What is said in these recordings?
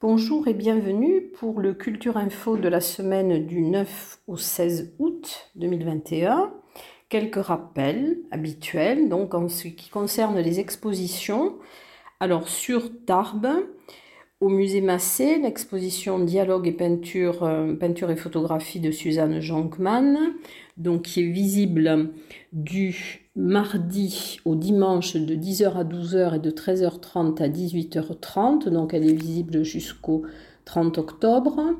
Bonjour et bienvenue pour le Culture Info de la semaine du 9 au 16 août 2021. Quelques rappels habituels donc en ce qui concerne les expositions. Alors sur Tarbes, au musée Massé, l'exposition Dialogue et peinture, euh, peinture et photographie de Suzanne Jonkman, donc qui est visible du mardi au dimanche de 10h à 12h et de 13h30 à 18h30. Donc elle est visible jusqu'au 30 octobre.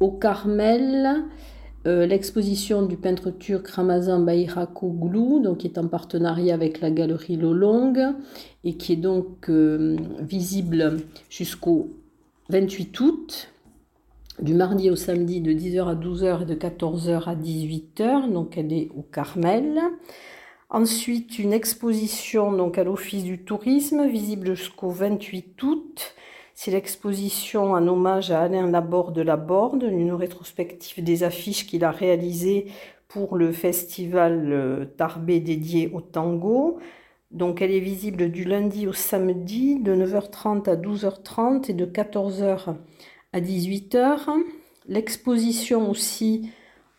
Au Carmel, euh, l'exposition du peintre turc Ramazan Bayrakoglu, donc qui est en partenariat avec la galerie Lolong et qui est donc euh, visible jusqu'au 28 août, du mardi au samedi de 10h à 12h et de 14h à 18h, donc elle est au Carmel. Ensuite, une exposition donc à l'Office du tourisme, visible jusqu'au 28 août. C'est l'exposition en hommage à Alain Laborde de Laborde, une rétrospective des affiches qu'il a réalisées pour le festival euh, Tarbé dédié au tango. Donc elle est visible du lundi au samedi de 9h30 à 12h30 et de 14h à 18h. L'exposition aussi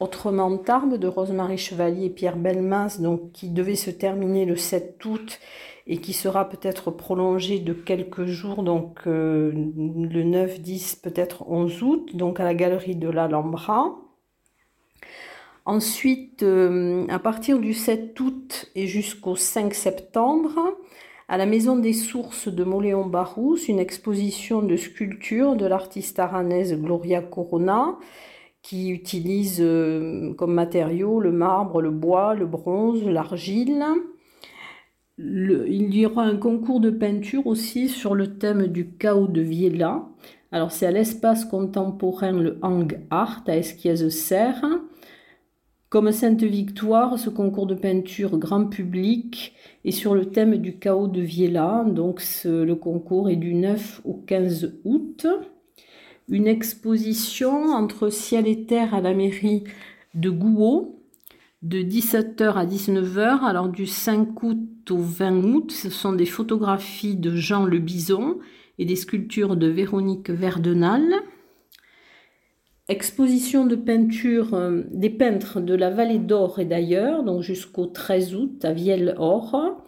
Autrement Tarbes de Rosemary Chevalier et Pierre Belmas, donc, qui devait se terminer le 7 août et qui sera peut-être prolongée de quelques jours, donc euh, le 9, 10, peut-être 11 août, donc à la galerie de l'Alhambra. Ensuite, euh, à partir du 7 août et jusqu'au 5 septembre, à la Maison des Sources de Moléon-Barousse, une exposition de sculpture de l'artiste aranaise Gloria Corona, qui utilise euh, comme matériaux le marbre, le bois, le bronze, l'argile. il y aura un concours de peinture aussi sur le thème du chaos de Viella. Alors c'est à l'espace contemporain le Hang Art à Esquiez-Serre. Comme Sainte-Victoire, ce concours de peinture grand public est sur le thème du chaos de Viella. Donc le concours est du 9 au 15 août une exposition entre ciel et terre à la mairie de Gouault de 17h à 19h. Alors du 5 août au 20 août, ce sont des photographies de Jean Le Bison et des sculptures de Véronique Verdenal. Exposition de peinture euh, des peintres de la vallée d'Or et d'ailleurs, donc jusqu'au 13 août à Vielle-Or.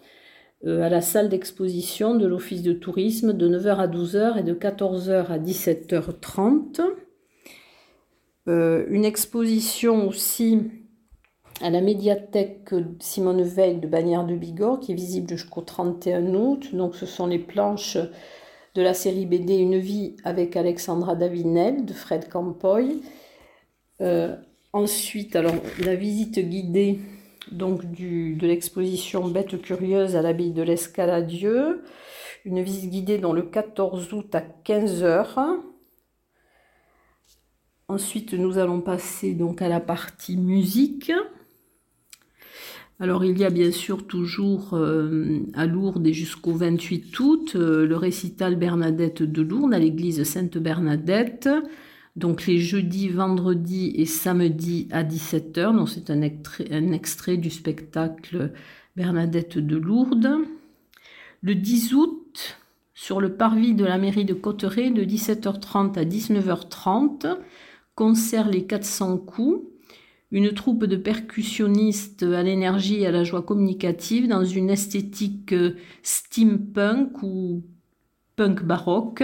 Euh, à la salle d'exposition de l'Office de tourisme de 9h à 12h et de 14h à 17h30. Euh, une exposition aussi à la médiathèque Simone Veil de Bagnères de Bigorre qui est visible jusqu'au 31 août. Donc ce sont les planches de la série BD Une vie avec Alexandra Davinel de Fred Campoy. Euh, ensuite, la visite guidée donc de l'exposition Bête curieuse à l'abbaye de l'Escaladieu. Une visite guidée dans le 14 août à 15h. Ensuite, nous allons passer donc à la partie musique. Alors, il y a bien sûr toujours euh, à Lourdes et jusqu'au 28 août euh, le récital Bernadette de Lourdes à l'église Sainte-Bernadette donc les jeudis, vendredis et samedis à 17h. Donc c'est un, un extrait, du spectacle Bernadette de Lourdes. Le 10 août, sur le parvis de la mairie de Cotteret, de 17h30 à 19h30, concert Les 400 coups, une troupe de percussionnistes à l'énergie et à la joie communicative dans une esthétique steampunk ou punk baroque.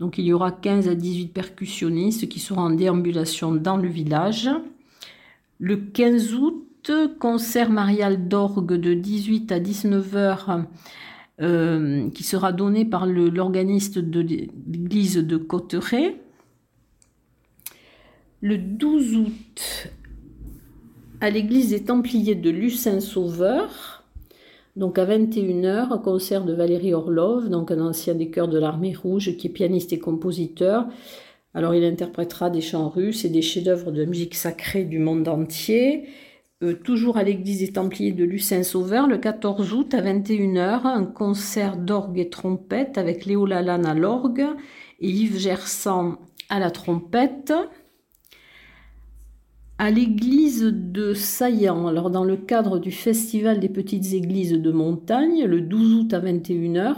Donc il y aura 15 à 18 percussionnistes qui seront en déambulation dans le village. Le 15 août, concert marial d'orgue de 18 à 19 heures euh, qui sera donné par l'organiste de l'église de Cotteret. Le 12 août, à l'église des Templiers de Lucin-Sauveur, donc à 21h, concert de Valérie Orlov, donc un ancien des chœurs de l'armée rouge qui est pianiste et compositeur. Alors il interprétera des chants russes et des chefs-d'œuvre de musique sacrée du monde entier. Euh, toujours à l'église des Templiers de Lucin-Sauveur, le 14 août à 21h, un concert d'orgue et trompette avec Léo Lalanne à l'orgue et Yves Gersan à la trompette. À l'église de Saillant, alors dans le cadre du Festival des petites églises de montagne, le 12 août à 21h,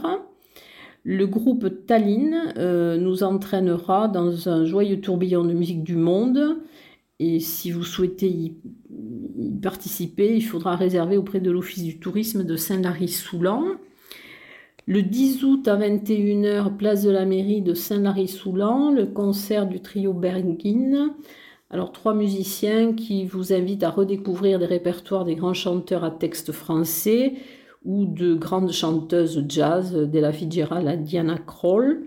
le groupe Tallinn euh, nous entraînera dans un joyeux tourbillon de musique du monde. Et si vous souhaitez y, participer, il faudra réserver auprès de l'Office du tourisme de Saint-Lary-Soulan. Le 10 août à 21h, place de la mairie de Saint-Lary-Soulan, le concert du trio Bergin alors, trois musiciens qui vous invitent à redécouvrir des répertoires des grands chanteurs à texte français ou de grandes chanteuses jazz, Della Fitzgerald à Diana Kroll.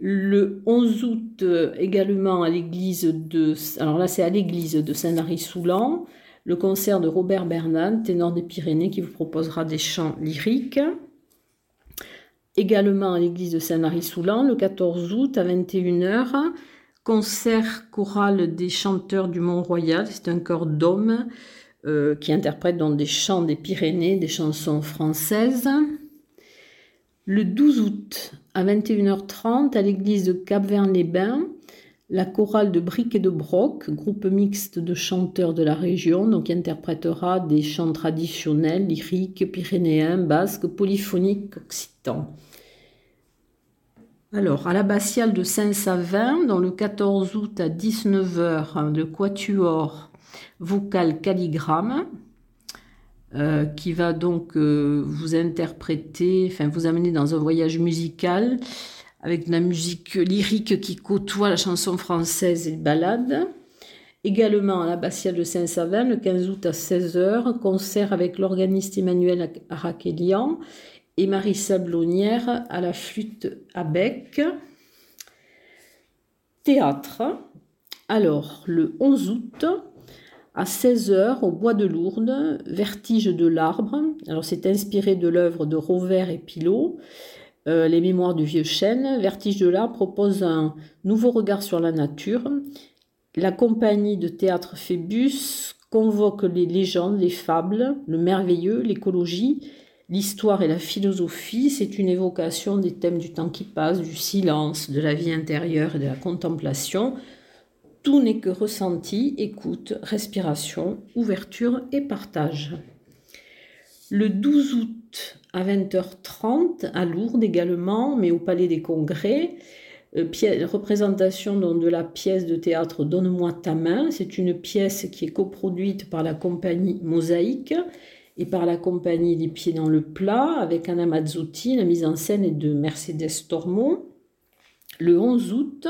Le 11 août, également à l'église de. Alors là, c'est à l'église de Saint-Lary-Soulan, le concert de Robert Bernard, ténor des Pyrénées, qui vous proposera des chants lyriques. Également à l'église de Saint-Lary-Soulan, le 14 août à 21h, concert choral des chanteurs du Mont-Royal. C'est un chœur d'hommes euh, qui interprète dans des chants des Pyrénées, des chansons françaises. Le 12 août à 21h30 à l'église de Cap-Vert-les-Bains, la chorale de Bric et de Broc, groupe mixte de chanteurs de la région, donc interprétera des chants traditionnels, lyriques, pyrénéens, basques, polyphoniques, occitans. Alors, à l'abbatiale de Saint-Savin, dans le 14 août à 19h, le quatuor vocal calligramme, euh, qui va donc euh, vous interpréter, enfin vous amener dans un voyage musical avec de la musique lyrique qui côtoie la chanson française et les ballades. Également à l'abbatiale de Saint-Savin, le 15 août à 16h, concert avec l'organiste Emmanuel Arakélian et Marie Sablonnière à la flûte à bec. Théâtre. Alors, le 11 août, à 16h, au Bois de Lourdes, Vertige de l'arbre. Alors, c'est inspiré de l'œuvre de Rovert et Pilot, euh, Les Mémoires du Vieux Chêne. Vertige de l'arbre propose un nouveau regard sur la nature. La compagnie de théâtre Phébus convoque les légendes, les fables, le merveilleux, l'écologie L'histoire et la philosophie, c'est une évocation des thèmes du temps qui passe, du silence, de la vie intérieure et de la contemplation. Tout n'est que ressenti, écoute, respiration, ouverture et partage. Le 12 août à 20h30 à Lourdes également, mais au Palais des Congrès, euh, représentation de la pièce de théâtre Donne-moi ta main. C'est une pièce qui est coproduite par la compagnie Mosaïque et par la compagnie Les Pieds dans le Plat avec Anna Mazzutti. La mise en scène est de Mercedes Tormont. Le 11 août,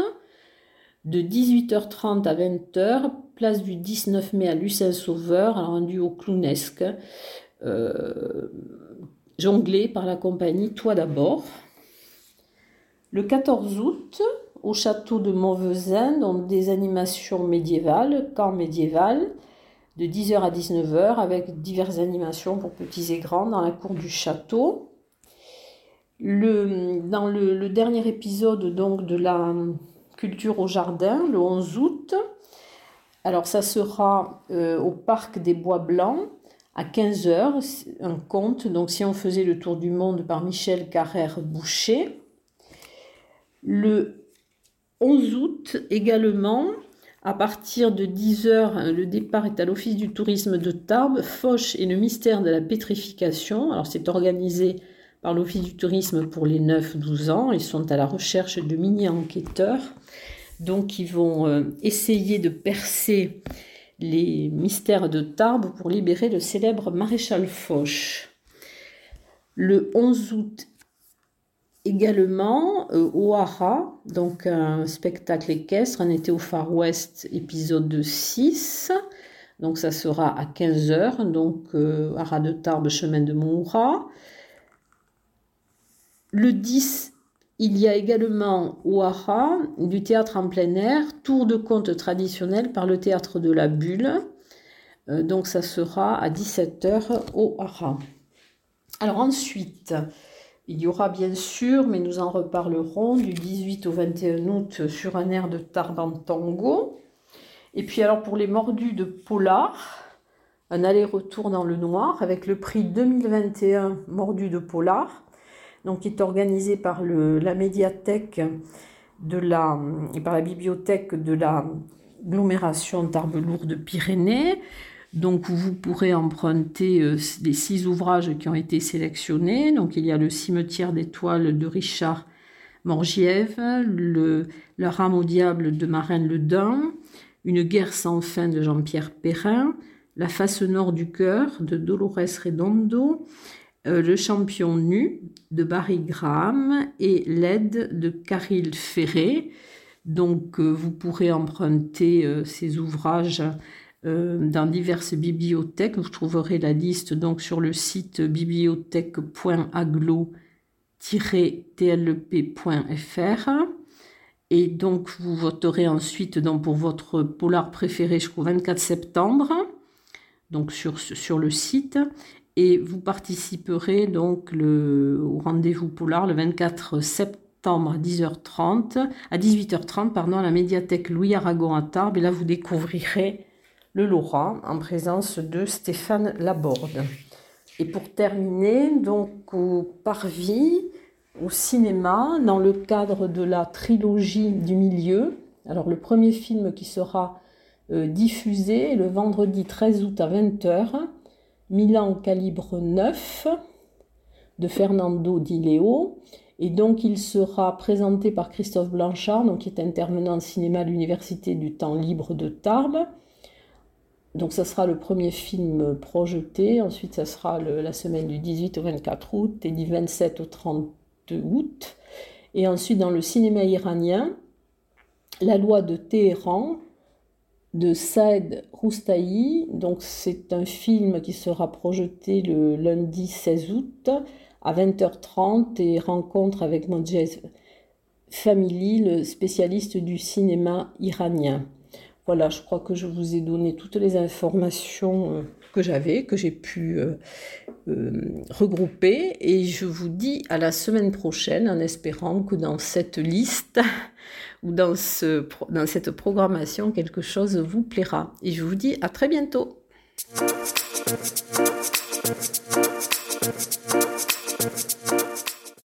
de 18h30 à 20h, place du 19 mai à Lucin Sauveur, rendu au clownesque, euh, jonglé par la compagnie Toi d'abord. Le 14 août, au château de Montvezin, donc des animations médiévales, camp médiéval, de 10h à 19h avec diverses animations pour petits et grands dans la cour du château. Le, dans le, dernier épisode donc de la culture au jardin, le 11 août, alors ça sera euh, au parc des Bois Blancs à 15h, un conte, donc si on faisait le tour du monde par Michel Carrère-Boucher. Le 11 août également, à partir de 10h, le départ est à l'Office du tourisme de Tarbes, Foch et le mystère de la pétrification. Alors c'est organisé par l'Office du tourisme pour les 9-12 ans. Ils sont à la recherche de mini-enquêteurs. Donc ils vont euh, essayer de percer les mystères de Tarbes pour libérer le célèbre maréchal Foch. Le 11 août également euh, au Hara, donc un spectacle équestre, un été au Far West, épisode 6. Donc ça sera à 15h, donc euh, de Tarbes, chemin de Moura. Le 10, il y a également au Hara du théâtre en plein air, tour de conte traditionnel par le théâtre de la Bulle. Euh, donc ça sera à 17h au Hara. Alors ensuite, il y aura bien sûr, mais nous en reparlerons, du 18 au 21 août sur un air de Tarban Tango. Et puis alors pour les mordus de Polar, un aller-retour dans le noir avec le prix 2021 Mordu de Polar, donc qui est organisé par la médiathèque de la, et par la bibliothèque de la l'agglomération Tarbes-Lourdes-Pyrénées. Donc vous pourrez emprunter euh, les six ouvrages qui ont été sélectionnés. Donc il y a le cimetière d'étoiles de Richard Morgiève, le, rame au diable de Marine Le Dain, Une guerre sans fin de Jean-Pierre Perrin, La face nord du cœur de Dolores Redondo, euh, Le champion nu de Barry Graham et L'aide de Caril Ferré. Donc euh, vous pourrez emprunter ces ouvrages euh, dans diverses bibliothèques. Vous trouverez la liste donc sur le site bibliothèque.aglo-tlp.fr. Et donc vous voterez ensuite donc, pour votre polar préféré jusqu'au 24 septembre, donc sur, sur le site. Et vous participerez donc le, au rendez-vous polar le 24 septembre à 10h30, à 18h30 pardon, à la médiathèque Louis Aragon à Tarbes. Et là, vous découvrirez le en présence de Stéphane Laborde. Et pour terminer, donc au Parvis, au cinéma, dans le cadre de la trilogie du milieu. Alors le premier film qui sera euh, diffusé le vendredi 13 août à 20h, Milan calibre 9 de Fernando Di Leo. Et donc il sera présenté par Christophe Blanchard, donc, qui est intervenant en cinéma à l'Université du temps libre de Tarbes. Donc ça sera le premier film projeté, ensuite ça sera la semaine du 18 au 24 août et du 27 au 30 août. Et ensuite dans le cinéma iranien, La loi de Téhéran de Saed Roustaï. Donc c'est un film qui sera projeté le lundi 16 août à 20h30 et rencontre avec Mojez Family, le spécialiste du cinéma iranien. Voilà, je crois que je vous ai donné toutes les informations euh, que j'avais, que j'ai pu euh, euh, regrouper. Et je vous dis à la semaine prochaine en espérant que dans cette liste ou dans, ce, dans cette programmation, quelque chose vous plaira. Et je vous dis à très bientôt.